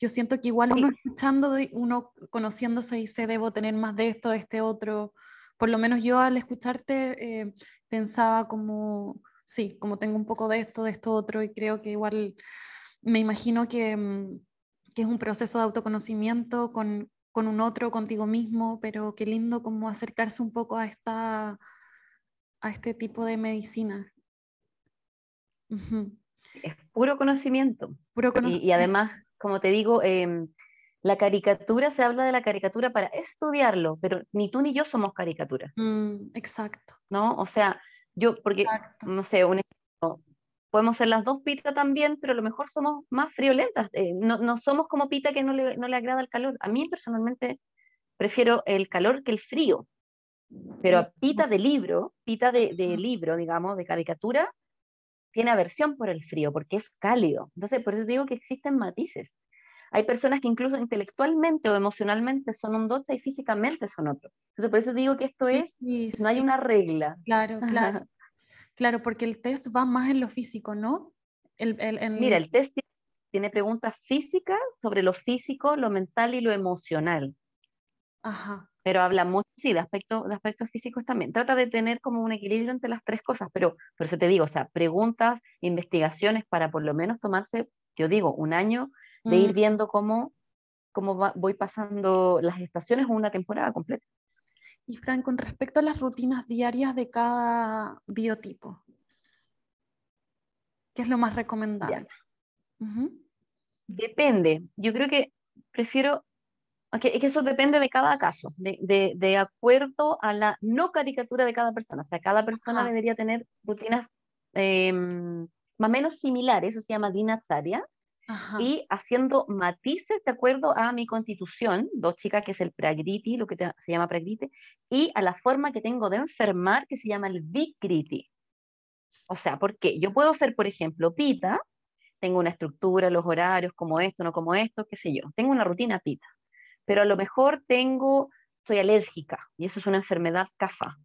Yo siento que igual uno escuchando, uno conociéndose dice, debo tener más de esto, de este otro. Por lo menos yo al escucharte eh, pensaba como, sí, como tengo un poco de esto, de esto otro, y creo que igual me imagino que, mm, que es un proceso de autoconocimiento con, con, un otro, contigo mismo, pero qué lindo como acercarse un poco a, esta, a este tipo de medicina. Es puro conocimiento. Puro conocimiento. y además como te digo, em, la caricatura, se habla de la caricatura para estudiarlo, pero ni tú ni yo somos caricatura. Mm, exacto. ¿No? O sea, yo, porque, no sé, un podemos ser las dos Pita también, pero a lo mejor somos más friolentas. Eh, no, no, somos como Pita que no le, no le agrada el calor. A mí personalmente prefiero el calor que el frío. Pero a Pita de libro, Pita de, de libro, digamos, de caricatura, tiene aversión por el frío porque es cálido. Entonces, por eso digo que existen matices. Hay personas que incluso intelectualmente o emocionalmente son un docha y físicamente son otro. Entonces, por eso digo que esto es, no hay una regla. Claro, claro. claro, porque el test va más en lo físico, ¿no? El, Mira, el test tiene preguntas físicas sobre lo físico, lo mental y lo emocional. Ajá pero habla mucho, sí, de, aspecto, de aspectos físicos también. Trata de tener como un equilibrio entre las tres cosas, pero por eso te digo, o sea, preguntas, investigaciones para por lo menos tomarse, yo digo, un año de ir mm. viendo cómo, cómo voy pasando las estaciones o una temporada completa. Y Fran, con respecto a las rutinas diarias de cada biotipo, ¿qué es lo más recomendable? Depende. Yo creo que prefiero es que eso depende de cada caso, de, de, de, acuerdo a la no caricatura de cada persona. O sea, cada persona debería tener rutinas em, más o menos similares, eso se llama y haciendo matices de acuerdo a mi constitución, dos chicas que es el pragriti, lo que se llama pragriti, y a la forma que tengo de enfermar, que se llama el vikriti. O sea, porque yo puedo ser, por ejemplo, pita, tengo una estructura, los horarios, como esto, no como esto, qué sé yo, tengo una rutina pita pero a lo mejor tengo, soy alérgica y eso es una enfermedad CAFA,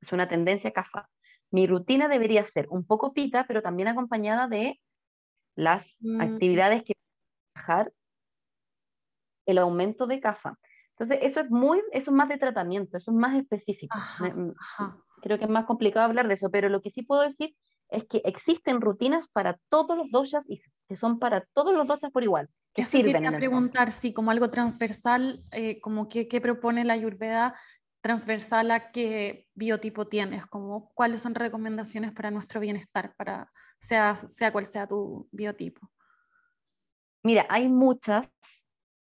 es una tendencia CAFA. Mi rutina debería ser un poco pita, pero también acompañada de las mm. actividades que bajar el aumento de CAFA. Entonces, eso es muy, eso es más de tratamiento, eso es más específico. Mm, creo que es más complicado hablar de eso, pero lo que sí puedo decir es que existen rutinas para todos los doshas y que son para todos los doshas por igual, que Eso sirven. Quería preguntar, si como algo transversal, eh, como que, ¿qué propone la Ayurveda transversal a qué biotipo tienes? Como, ¿Cuáles son recomendaciones para nuestro bienestar, para sea, sea cual sea tu biotipo? Mira, hay muchas,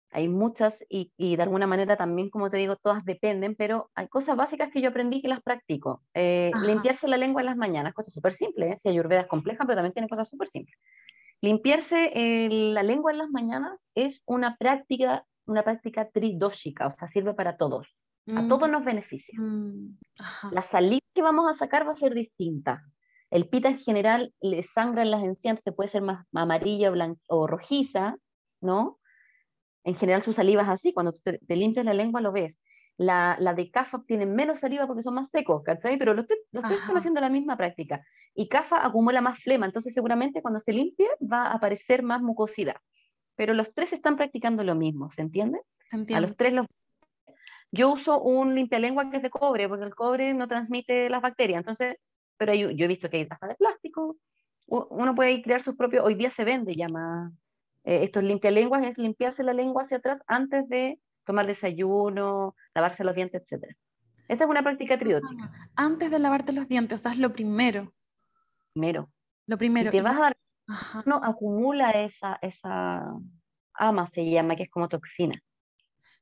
hay muchas y, y, de alguna manera también, como te digo, todas dependen, pero hay cosas básicas que yo aprendí que las practico. Eh, limpiarse la lengua en las mañanas, cosa súper simple, ¿eh? si Ayurveda es compleja, pero también tiene cosas súper simples. Limpiarse eh, la lengua en las mañanas es una práctica, una práctica tridóxica, o sea, sirve para todos. A todos mm. nos beneficia. Mm. La saliva que vamos a sacar va a ser distinta. El pita en general le sangra en las encías, se puede ser más amarilla o, o rojiza, ¿no? En general su saliva es así, cuando te, limpias la lengua lo ves. La, la de CAFA tiene menos saliva porque son más secos, ¿cachai? Pero los tres, están haciendo la misma práctica. Y CAFA acumula más flema, entonces seguramente cuando se limpie va a aparecer más mucosidad. Pero los tres están practicando lo mismo, ¿se entiende? Se entiende. A los tres los... Yo uso un limpialengua que es de cobre, porque el cobre no transmite las bacterias, entonces pero yo he visto que hay hasta de plástico. Uno puede crear sus propios, hoy día se vende ya más, eh, estos limpialenguas, es limpiarse la lengua hacia atrás antes de tomar desayuno, lavarse los dientes, etc. Esa es una práctica tridótica. Ah, antes de lavarte los dientes, o sea, es lo primero. Primero. Lo primero. Y te vas a dar, no acumula esa, esa ama, se llama, que es como toxina.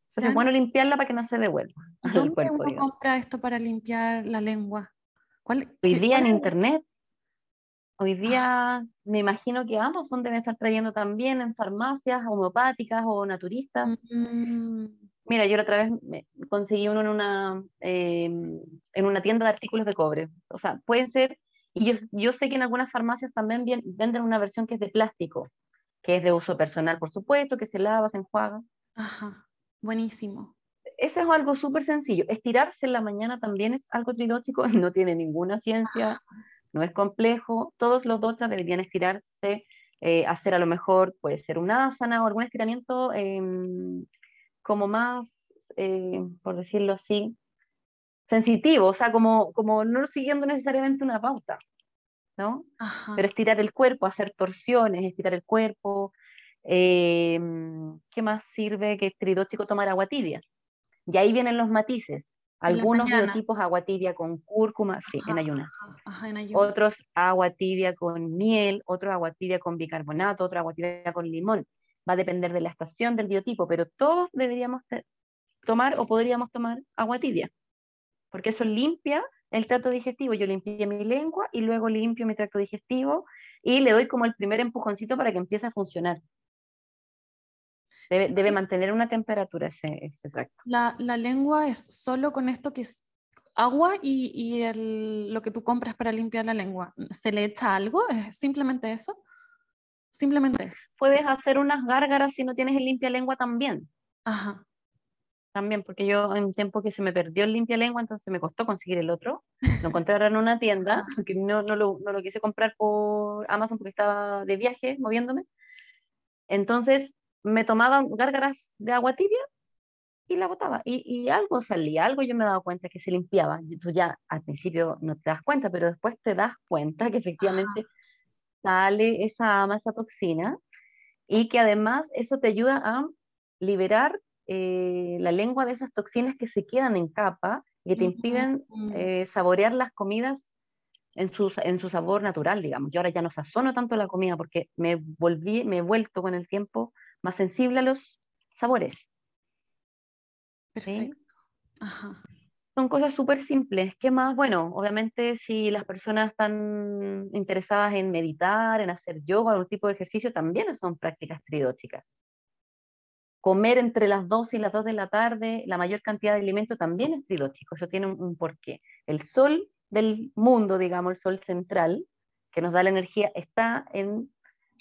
Entonces es bueno limpiarla para que no se devuelva. ¿Dónde uno compra esto para limpiar la lengua? Hoy día en internet, hoy día me imagino que Amazon debe estar trayendo también en farmacias homeopáticas o naturistas. Mm. Mira, yo la otra vez me conseguí uno en una, em, en una tienda de artículos de cobre. O sea, pueden ser, y yo, yo sé que en algunas farmacias también venden una versión que es de plástico, que es de uso personal, por supuesto, que se lava, se enjuaga. Ajá, buenísimo eso es algo súper sencillo. Estirarse en la mañana también es algo tridóchico, no tiene ninguna ciencia, no es complejo. Todos los dochas deberían estirarse, eh, hacer a lo mejor, puede ser una asana o algún estiramiento em, como más, eh, por decirlo así, sensitivo, o sea, como, como no siguiendo necesariamente una pauta, ¿no? Pero estirar el cuerpo, hacer torsiones, estirar el cuerpo. Em, ¿Qué más sirve que tridóchico tomar agua tibia? Y ahí vienen los matices. Algunos biotipos agua tibia con cúrcuma, sí, en ayunas. Otros agua tibia con miel, otros agua tibia con bicarbonato, otro agua tibia con limón. Va a depender de la estación del biotipo, pero todos deberíamos tomar o podríamos tomar agua tibia, porque eso limpia el tracto digestivo. Yo limpié mi lengua y luego limpio mi tracto digestivo y le doy como el primer empujoncito para que empiece a funcionar. Debe, mantener una temperatura ese, ese tracto. La, la, lengua es solo con esto que es agua y, y el, lo que tú compras para limpiar la lengua. ¿Se le echa algo? ¿Es simplemente eso? Simplemente eso. Puedes hacer unas gárgaras si no tienes el limpia lengua también. Ajá. También, porque yo en un tiempo que se me perdió el limpia lengua, entonces me costó conseguir el otro. Lo encontré en una tienda, que no, no, lo, no lo quise comprar por Amazon porque estaba de viaje, moviéndome. Entonces me tomaba gárgaras de agua tibia y la botaba. Y, y, algo salía, algo yo me he dado cuenta que se limpiaba. Tú ya al principio no te das cuenta, pero después te das cuenta que efectivamente sale esa ama, esa toxina, y que además eso te ayuda a liberar eh, la lengua de esas toxinas que se quedan en capa y que te impiden eh, saborear las comidas en su, en su sabor natural, digamos. Yo ahora ya no sazono tanto la comida porque me volví, me he vuelto con el tiempo más sensible a los sabores. Perfecto. Son cosas súper simples. ¿Qué más? Bueno, obviamente si las personas están interesadas en meditar, en hacer yoga, algún tipo de ejercicio, también son prácticas tridóticas. Comer entre las 2 y las 2 de la tarde la mayor cantidad de alimento también es tridótico. Eso tiene un, un porqué. El sol del mundo, digamos, el sol central, que nos da la energía, está en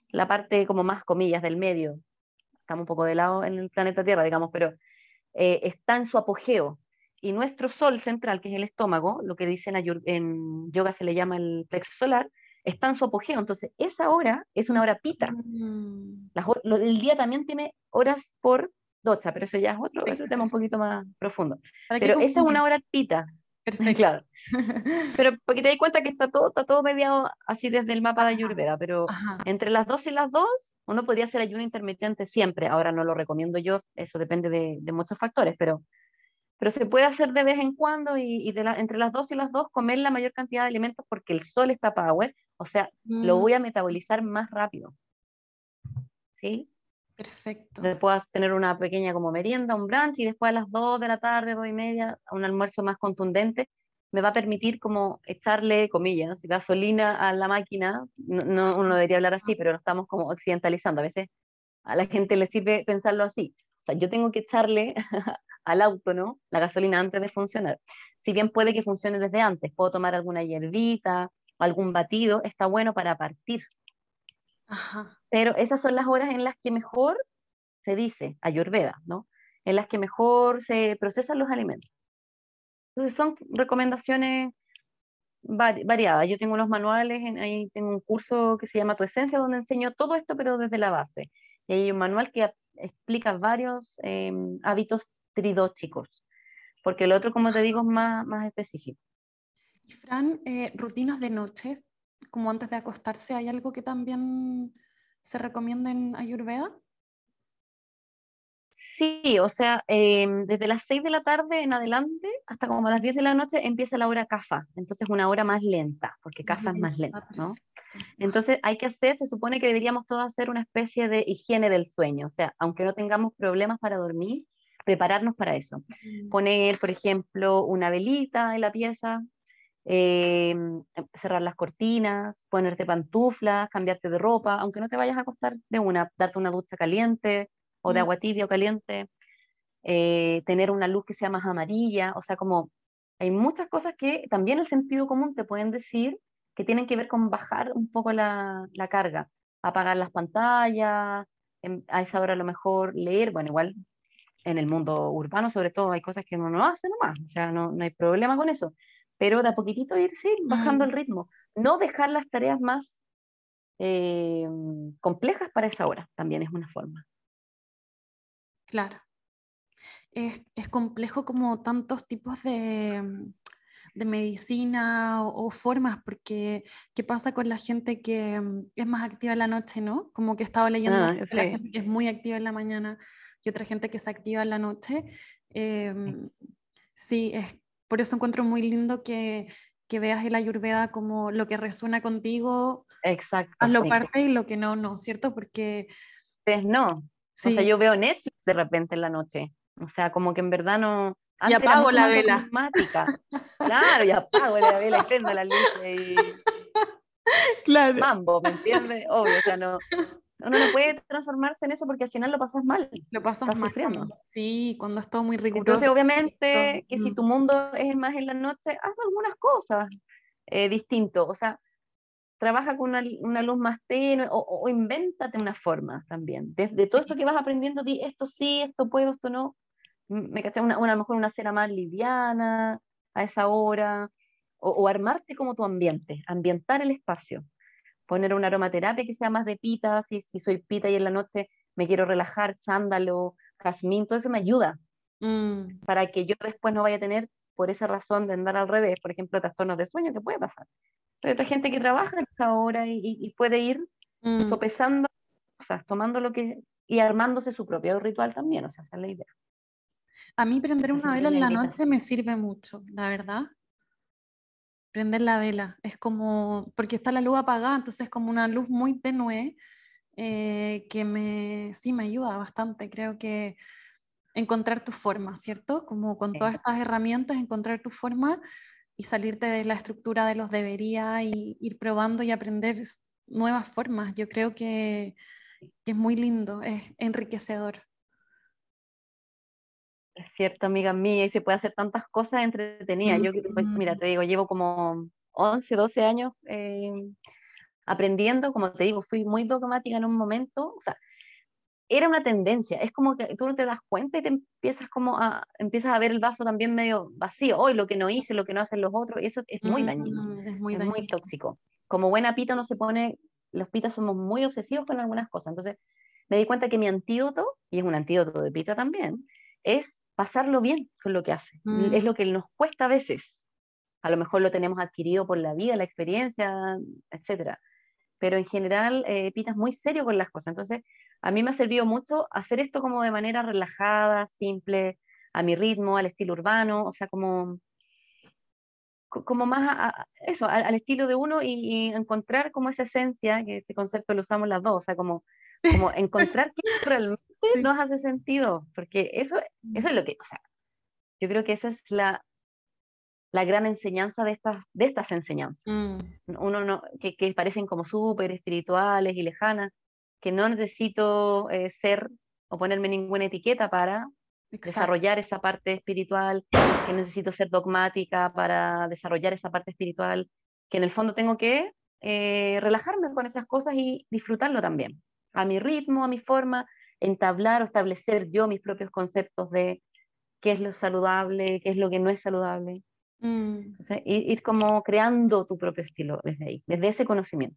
la parte como más comillas del medio, estamos un poco de lado en el planeta Tierra, digamos, pero eh, está en su apogeo. Y nuestro sol central, que es el estómago, lo que dicen en yoga se le llama el plexo solar, está en su apogeo. Entonces, esa hora es una hora pita. Mm. el día también tiene horas por docha, pero eso ya es otro, otro tema un poquito más profundo. Pero esa es una hora pita. Perfecto. Claro. Pero porque te das cuenta que está todo, está todo mediado así desde el mapa de Ayurveda, pero entre las dos y las dos, uno podría hacer ayuno intermitente siempre. Ahora no lo recomiendo yo, eso depende de, de muchos factores, pero, pero se puede hacer de vez en cuando y, y de la, entre las dos y las dos comer la mayor cantidad de alimentos porque el sol está power, o sea, lo mm. voy a metabolizar más rápido. ¿Sí? Perfecto. Después tener una pequeña como merienda, un brunch y después a las 2 de la tarde, 2 y media, un almuerzo más contundente, me va a permitir como echarle, comillas, gasolina a la máquina. No, uno debería hablar así, pero lo estamos como occidentalizando. A veces a la gente le sirve pensarlo así. O sea, yo tengo que echarle al auto, ¿no? La gasolina antes de funcionar. Si bien puede que funcione desde antes, puedo tomar alguna hierbita, algún batido, está bueno para partir. Ajá. Pero esas son las horas en las que mejor se dice ayurveda, ¿no? En las que mejor se procesan los alimentos. Entonces son recomendaciones variadas. Yo tengo unos manuales, ahí tengo un curso que se llama Tu Esencia, donde enseño todo esto, pero desde la base. Y hay un manual que explica varios em, hábitos tridóchicos, porque el otro, como te digo, es más, más específico. Y Fran, eh, rutinas de noche, como antes de acostarse, ¿hay algo que también se recomienda en Ayurveda? Sí, o sea, em, desde las 6 de la tarde en adelante hasta como a las 10 de la noche empieza la hora CAFA, entonces una hora más lenta, porque CAFA es más lenta, ¿no? Entonces hay que hacer, se supone que deberíamos todos hacer una especie de higiene del sueño, o sea, aunque no tengamos problemas para dormir, prepararnos para eso. Poner, por ejemplo, una velita en la pieza, Em, cerrar las cortinas, ponerte pantuflas, cambiarte de ropa, aunque no te vayas a acostar de una, darte una ducha caliente o de mm. agua tibia o caliente, eh, tener una luz que sea más amarilla, o sea, como hay muchas cosas que también el sentido común te pueden decir que tienen que ver con bajar un poco la, la carga, apagar las pantallas, a esa hora a lo mejor leer, bueno, igual en el mundo urbano sobre todo hay cosas que uno no hace nomás, o sea, no, no hay problema con eso, pero de a poquitito irse bajando el ritmo. No dejar las tareas más eh, complejas para esa hora, también es una forma. Claro. Es, complejo como tantos tipos de, de medicina o, formas, porque ¿qué pasa con la gente que mm, es más activa en la noche, no? Como que estaba leyendo ah, la gente que es muy activa en la mañana y otra gente que se activa en la noche. Em, sí, es, por eso encuentro muy lindo que, que veas el ayurveda como lo que resuena contigo, Exacto, hazlo parte y lo que no, no, ¿cierto? Porque... Pues no. O sea, yo veo Netflix de repente en la noche. O sea, como que en verdad no... y apago la vela. claro, y apago la vela y prendo la luz y... Claro. Mambo, ¿me entiendes? Obvio, o sea, no, uno no puede transformarse en eso porque al final lo pasas mal. Lo pasas mal. Sufriendo. Sí, cuando es todo muy riguroso. Entonces, obviamente, que si mm. tu mundo es más en la noche, haz algunas cosas eh, distinto. O sea, trabaja con una, una luz más tenue o, o, invéntate una forma también. Desde todo esto que vas aprendiendo, di esto sí, esto puedo, esto no. Me caché una, una, a lo mejor una cena más liviana a esa hora. O, o armarte como tu ambiente, ambientar el espacio poner una aromaterapia que sea más de pita, si, si soy pita y en la noche me quiero relajar, sándalo, jazmín, todo eso me ayuda mm. para que yo después no vaya a tener por esa razón de andar al revés, por ejemplo, trastornos de sueño que puede pasar. Hay otra gente que trabaja esta hora y, y, puede ir mm. sopesando, o sea, tomando lo que y armándose su propio ritual también, o sea, esa es la idea. A mí prender una vela en la noche me sirve mucho, la verdad prender la vela. Es como, porque está la luz apagada, entonces es como una luz muy tenue eh, que me, sí me ayuda bastante. Creo que encontrar tu forma, ¿cierto? Como con todas estas herramientas, encontrar tu forma y salirte de la estructura de los debería y ir probando y aprender nuevas formas. Yo creo que, que es muy lindo, es enriquecedor. Es cierto, amiga mía, y se puede hacer tantas cosas entretenidas. Yo, pues, mira, te digo, llevo como 11, 12 años eh, aprendiendo, como te digo, fui muy dogmática en un momento, o sea, era una tendencia, es como que tú no te das cuenta y te empiezas como a, empiezas a ver el vaso también medio vacío, hoy lo que no hice, lo que no hacen los otros, y eso es muy dañino, es, muy, muy tóxico. Como buena pita no se pone, los pitas somos muy obsesivos con algunas cosas, entonces me di cuenta que mi antídoto, y es un antídoto de pita también, es pasarlo bien con lo que hace. Mm. Es lo que nos cuesta a veces. a lo mejor lo tenemos adquirido por la vida, la experiencia, etcétera. Pero en general, eh, Pita es muy serio con las cosas. Entonces, a mí me ha servido mucho hacer esto como de manera relajada, simple, a mi ritmo, al estilo urbano, o sea, como, como más eso, al, estilo de uno y, encontrar como esa esencia, que ese concepto lo usamos las dos, o sea, como, como encontrar qué realmente nos hace sentido, porque eso, eso es lo que, o sea, yo creo que esa es la, la gran enseñanza de estas, de estas enseñanzas. Mm. Uno no, que, que parecen como súper espirituales y lejanas, que no necesito eh, ser o ponerme ninguna etiqueta para desarrollar esa parte espiritual, que necesito ser dogmática para desarrollar esa parte espiritual, que en el fondo tengo que eh, relajarme con esas cosas y disfrutarlo también, a mi ritmo, a mi forma, entablar o establecer yo mis propios conceptos de qué es lo saludable, qué es lo que no es saludable. Mm. ir, como creando tu propio estilo desde ahí, desde ese conocimiento.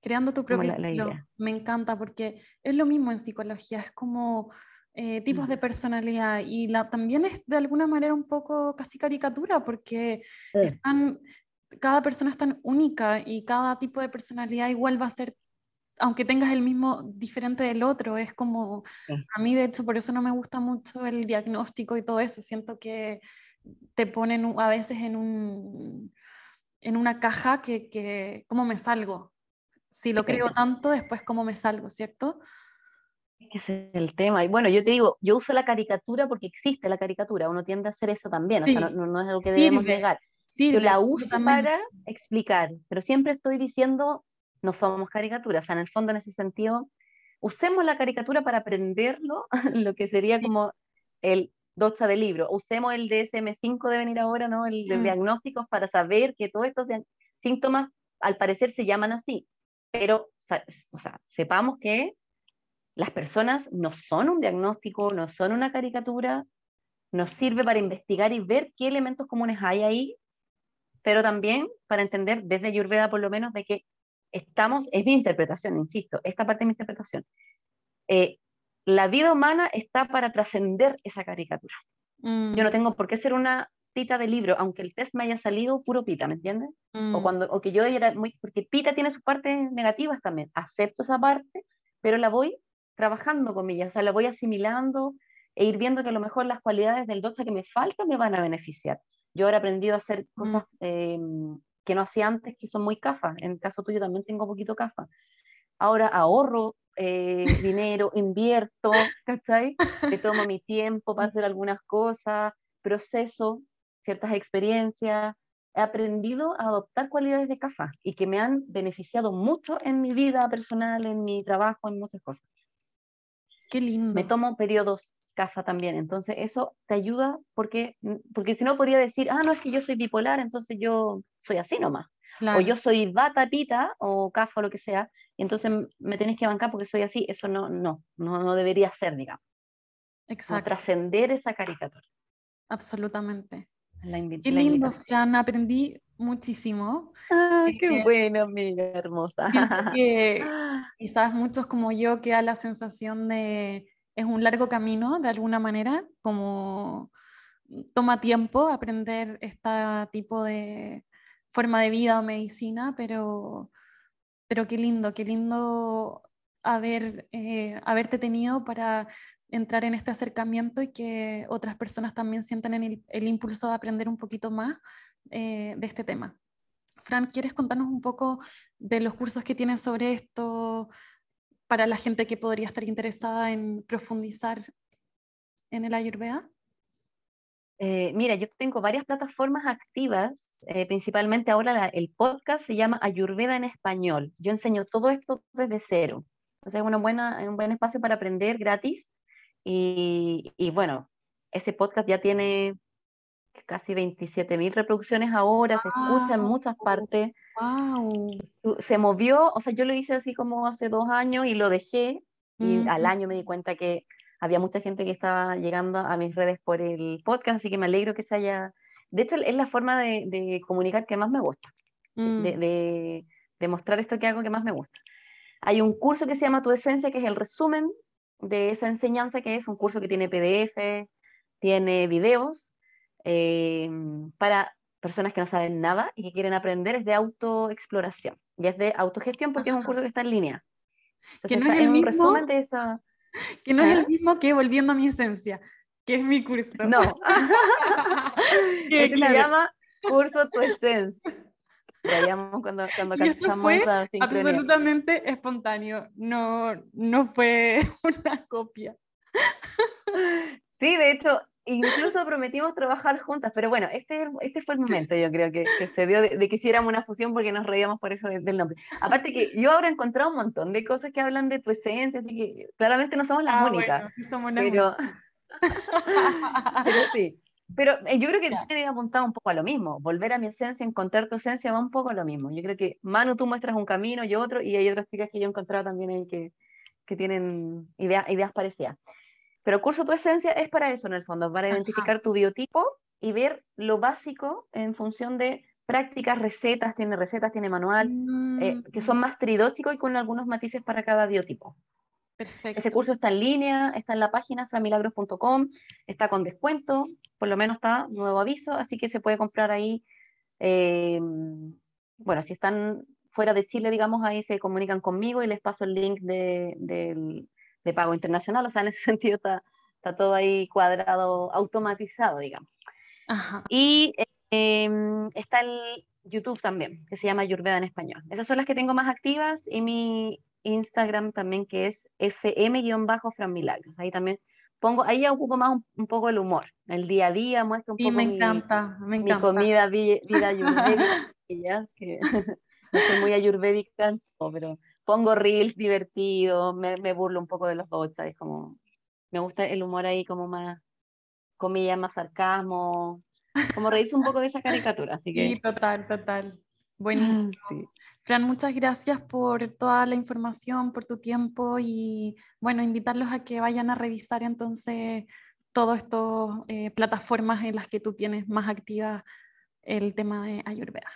Creando tu propio estilo. Me encanta porque es lo mismo en psicología, es como eh, tipos de personalidad y la, también es de alguna manera un poco casi caricatura porque están, cada persona es tan única y cada tipo de personalidad igual va a ser aunque tengas el mismo diferente del otro, es como, a mí de hecho por eso no me gusta mucho el diagnóstico y todo eso, siento que te ponen a veces en, un, en una caja que, que, ¿cómo me salgo? Si lo creo tanto, después cómo me salgo, ¿cierto? Ese es el tema. Y bueno, yo te digo, yo uso la caricatura porque existe la caricatura, uno tiende a hacer eso también, o sea, no, es algo que debemos negar. yo la uso para explicar, pero siempre estoy diciendo, no somos caricaturas, o sea, en el fondo, en ese sentido, usemos la caricatura para aprenderlo, lo que sería como el docha del libro. Usemos el DSM5 de venir ahora, ¿no? El de mm. diagnósticos para saber que todos estos síntomas al parecer se llaman así. Pero, o sea, sepamos que las personas no son un diagnóstico, no son una caricatura, nos sirve para investigar y ver qué elementos comunes hay ahí, pero también para entender desde Ayurveda por lo menos de que estamos, es mi interpretación, insisto, esta parte de mi interpretación, eh, la vida humana está para trascender esa caricatura. Yo no mm. tengo por qué ser una pita de libro, aunque el test me haya salido puro pita, ¿me entiendes? O, mm. cuando, o que yo era muy, porque pita tiene sus partes negativas también, acepto esa parte, pero la voy trabajando con ella, o sea, la voy asimilando e ir viendo que a lo mejor las cualidades del doxa que me faltan me van a beneficiar. Yo ahora he aprendido a hacer mm. cosas em, que no hacía antes, que son muy cafas. En el caso tuyo también tengo poquito cafa. Ahora ahorro eh, dinero, invierto, ¿cachai? Me tomo mi tiempo para hacer algunas cosas, proceso ciertas experiencias, he aprendido a adoptar cualidades de CAFA y que me han beneficiado mucho en mi vida personal, en mi trabajo, en muchas cosas. Qué lindo. Me tomo periodos CAFA también, entonces eso te ayuda porque, porque si no podría decir, ah, no, es que yo soy bipolar, entonces yo soy así nomás. O yo soy bata, pita o CAFA o lo que sea, entonces me tenés que bancar porque soy así. Eso no, no, no, no debería ser, digamos. Exacto. trascender esa caricatura. Absolutamente. Qué lindo, Fran, aprendí muchísimo. Ah, qué bueno, amiga hermosa. Que quizás muchos como yo queda la sensación de es un largo camino de alguna manera, como toma tiempo aprender este tipo de forma de vida o medicina, pero, pero qué lindo, qué lindo haber, eh, haberte tenido para entrar en este acercamiento y que otras personas también sientan el, impulso de aprender un poquito más eh, de este tema. Fran, ¿quieres contarnos un poco de los cursos que tienes sobre esto para la gente que podría estar interesada en profundizar en el Ayurveda? Eh, mira, yo tengo varias plataformas activas, eh, principalmente ahora el podcast se llama Ayurveda en español. Yo enseño todo esto desde cero. Entonces es una buena, un buen espacio para aprender gratis y, bueno, ese podcast ya tiene casi 27 mil reproducciones ahora, se escucha en muchas partes. Se movió, o sea, yo lo hice así como hace dos años y lo dejé y al año me di cuenta que había mucha gente que estaba llegando a mis redes por el podcast, así que me alegro que se haya... De hecho, es la forma de, comunicar que más me gusta, mm. de, de mostrar esto que hago que más me gusta. Hay un curso que se llama Tu Esencia, que es el resumen de esa enseñanza, que es un curso que tiene PDF, tiene videos, eh, para personas que no saben nada y que quieren aprender, es de autoexploración y es de autogestión porque es un curso que está en línea. que no es, un resumen de esa... Que no es el mismo que Volviendo a mi Esencia, que es mi curso. No. que se llama Curso Tu Esencia. cuando, cuando fue absolutamente espontáneo, no, no fue una copia. Sí, de hecho, incluso prometimos trabajar juntas, pero bueno, este, este fue el momento, yo creo que, que se dio de, que hiciéramos una fusión porque nos reíamos por eso del nombre. Aparte que yo ahora he encontrado un montón de cosas que hablan de tu esencia, así que claramente no somos las ah, únicas. somos las pero... pero sí. Pero eh, yo creo que te apuntado un poco a lo mismo. Volver a mi esencia, encontrar tu esencia va un poco a lo mismo. Yo creo que Manu, tú muestras un camino, y otro, y hay otras chicas que yo he encontrado también ahí que, que tienen ideas parecidas. Pero curso tu esencia es para eso en el fondo, para identificar tu biotipo y ver lo básico en función de prácticas, recetas, tiene recetas, tiene manual, eh, que son mm. más tridóticos y con algunos matices para cada biotipo. Perfecto. Ese curso está en línea, está en la página framilagros.com, está con descuento, por lo menos está nuevo aviso, así que se puede comprar ahí. Eh, bueno, si están fuera de Chile, digamos, ahí se comunican conmigo y les paso el link de, del de pago internacional, o sea, en ese sentido está, está todo ahí cuadrado, automatizado, digamos. Y em, está el YouTube también, que se llama Ayurveda en español. Esas son las que tengo más activas y mi Instagram también, que es fm-fran milagros. Ahí también pongo, ahí ya ocupo más un, poco el humor, el día a día, muestro un poco me encanta, mi, me encanta. mi comida, vida ayurvédica, que soy muy ayurvédica, pero pongo reels divertidos, me, me, burlo un poco de los bots, ¿sabes? Como, me gusta el humor ahí como más, comillas, más sarcasmo, como reírse un poco de esa caricatura, así que... Sí, total, total. Buenísimo. Fran, muchas gracias por toda la información, por tu tiempo y bueno, invitarlos a que vayan a revisar entonces todas estas eh, plataformas en las que tú tienes más activa el tema de Ayurveda.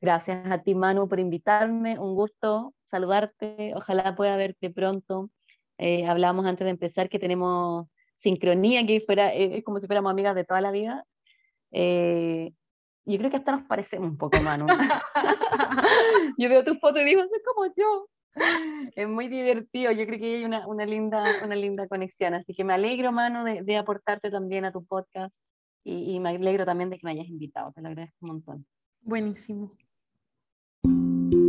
Gracias a ti, Manu, por invitarme. Un gusto saludarte. Ojalá pueda verte pronto. Eh, hablábamos antes de empezar que tenemos sincronía, que fuera, eh, es como si fuéramos amigas de toda la vida. Eh, yo creo que hasta nos parecemos un poco, Manu. yo veo tus fotos y digo, es como yo. Es muy divertido, yo creo que hay una, una, linda, una linda conexión, así que me alegro, Manu, de, de aportarte también a tu podcast y, y me alegro también de que me hayas invitado, te lo agradezco un montón. Buenísimo. Thank you.